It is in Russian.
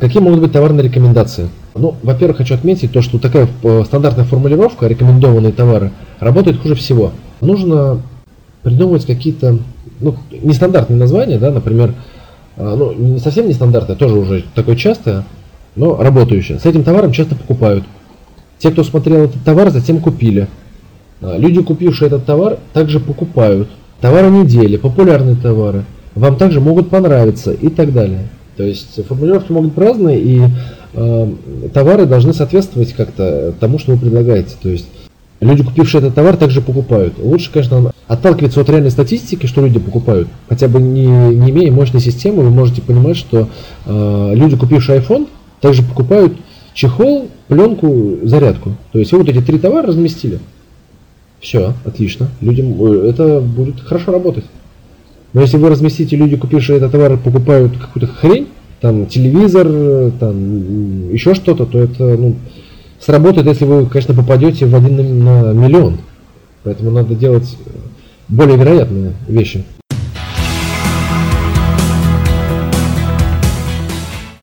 Какие могут быть товарные рекомендации? Ну, во-первых, хочу отметить то, что такая э, стандартная формулировка рекомендованные товары работает хуже всего. Нужно придумывать какие-то ну, нестандартные названия, да, например, э, ну, не совсем нестандартное, тоже уже такое частое, но работающее. С этим товаром часто покупают. Те, кто смотрел этот товар, затем купили. Э, люди, купившие этот товар, также покупают. Товары недели, популярные товары, вам также могут понравиться и так далее. То есть формулировки могут быть разные, и э, товары должны соответствовать как-то тому, что вы предлагаете. То есть люди, купившие этот товар, также покупают. Лучше, конечно, отталкиваться от реальной статистики, что люди покупают. Хотя бы не, не имея мощной системы, вы можете понимать, что э, люди, купившие iPhone, также покупают чехол, пленку, зарядку. То есть вы вот эти три товара разместили. Все, отлично. Людям э, это будет хорошо работать. Но если вы разместите, люди, купившие этот товар, покупают какую-то хрень, там телевизор, там еще что-то, то это ну, сработает, если вы, конечно, попадете в один на миллион. Поэтому надо делать более вероятные вещи.